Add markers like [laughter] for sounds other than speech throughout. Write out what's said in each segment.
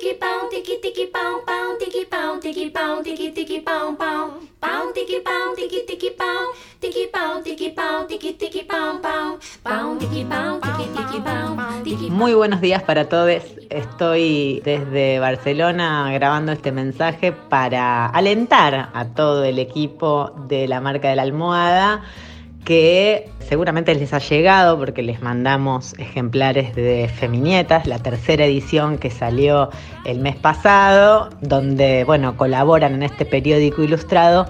tiki pau, tiki tiki pau, pau, tiki pau, tiki pau, tiki tiki pau, pau, pau, tiki pau, tiki tiki pau, tiki pau, tiki pau, tiki tiki pau, pau, pau, tiki pau, tiki tiki tiki Muy buenos días para todos. Estoy desde Barcelona grabando este mensaje para alentar a todo el equipo de la marca de la almohada que seguramente les ha llegado porque les mandamos ejemplares de Feminietas, la tercera edición que salió el mes pasado, donde bueno, colaboran en este periódico ilustrado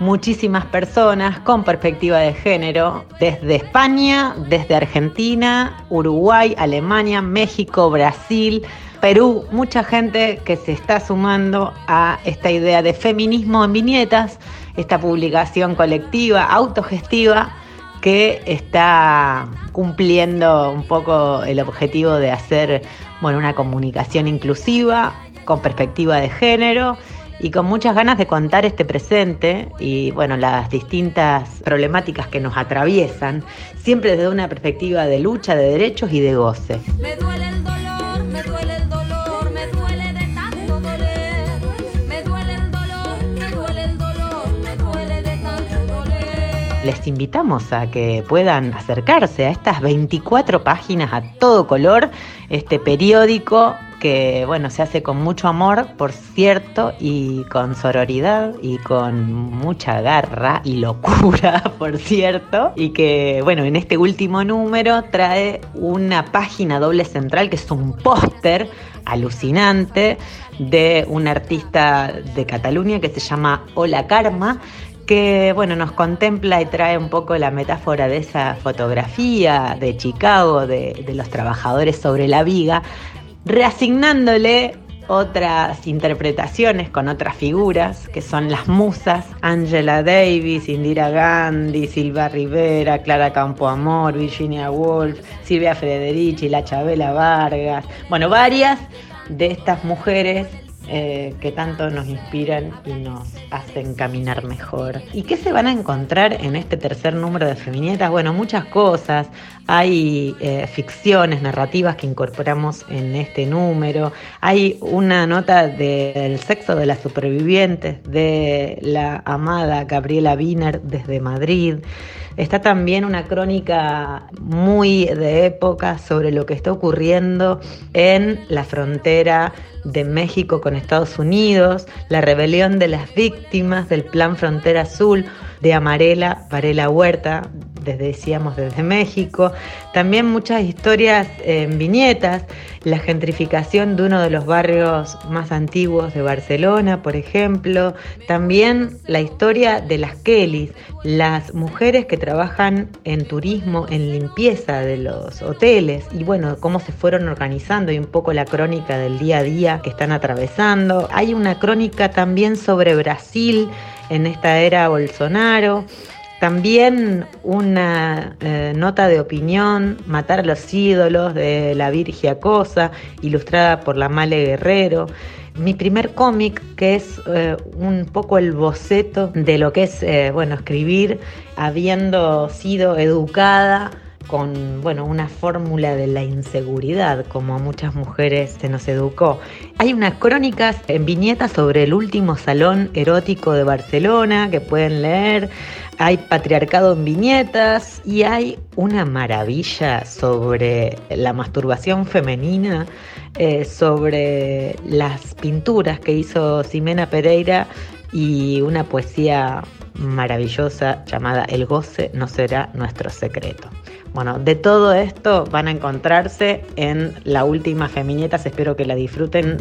muchísimas personas con perspectiva de género desde España, desde Argentina, Uruguay, Alemania, México, Brasil, Perú, mucha gente que se está sumando a esta idea de feminismo en viñetas, esta publicación colectiva, autogestiva, que está cumpliendo un poco el objetivo de hacer bueno, una comunicación inclusiva, con perspectiva de género y con muchas ganas de contar este presente y bueno, las distintas problemáticas que nos atraviesan, siempre desde una perspectiva de lucha, de derechos y de goce. Les invitamos a que puedan acercarse a estas 24 páginas a todo color, este periódico que bueno, se hace con mucho amor, por cierto, y con sororidad y con mucha garra y locura, [laughs] por cierto, y que bueno, en este último número trae una página doble central que es un póster alucinante de un artista de Cataluña que se llama Hola Karma que bueno, nos contempla y trae un poco la metáfora de esa fotografía de Chicago, de, los trabajadores sobre la viga, reasignándole otras interpretaciones con otras figuras, que son las musas, Angela Davis, Indira Gandhi, Silva Rivera, Clara Campoamor, Virginia Woolf, Silvia Federici, La Chabela Vargas, bueno, varias de estas mujeres eh, que tanto nos inspiran y nos hacen caminar mejor. ¿Y qué se van a encontrar en este tercer número de Feminietas? Bueno, muchas cosas. Hay eh, ficciones, narrativas que incorporamos en este número. Hay una nota del sexo de las supervivientes de la amada Gabriela Wiener desde Madrid. Está también una crónica muy de época sobre lo que está ocurriendo en la frontera de México con Estados Unidos, la rebelión de las víctimas del Plan Frontera Azul de Amarela Varela Huerta, desde decíamos desde México, también muchas historias en viñetas, la gentrificación de uno de los barrios más antiguos de Barcelona, por ejemplo, también la historia de las Kellys, las mujeres que trabajan en turismo, en limpieza de los hoteles y bueno, cómo se fueron organizando y un poco la crónica del día a día que están atravesando. Hay una crónica también sobre Brasil en esta era Bolsonaro. También una eh, nota de opinión, Matar a los ídolos, de la Virgia Cosa, ilustrada por la Male Guerrero. Mi primer cómic, que es eh, un poco el boceto de lo que es, eh, bueno, escribir, habiendo sido educada con bueno, una fórmula de la inseguridad, como a muchas mujeres se nos educó. Hay unas crónicas en viñetas sobre el último salón erótico de Barcelona que pueden leer. Hay patriarcado en viñetas y hay una maravilla sobre la masturbación femenina, eh, sobre las pinturas que hizo Ximena Pereira y una poesía maravillosa llamada El goce no será nuestro secreto. Bueno, de todo esto van a encontrarse en la última Feminietas, espero que la disfruten.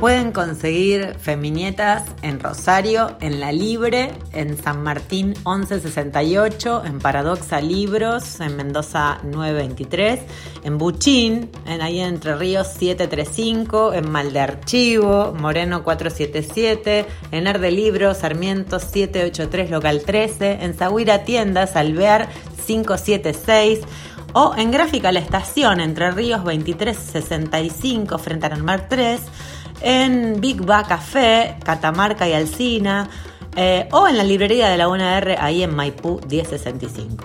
Pueden conseguir Feminietas en Rosario, en La Libre, en San Martín 1168, en Paradoxa Libros, en Mendoza 923, en Buchín, en ahí en Entre Ríos 735, en Malde Archivo, Moreno 477, en Erde Libros, Sarmiento 783, Local 13, en Zahuira Tiendas, Alvear 576, o en Gráfica La Estación, Entre Ríos 2365, frente al Mar 3, en Big Ba Café, Catamarca y Alcina, eh, o en la librería de la UNR ahí en Maipú 1065.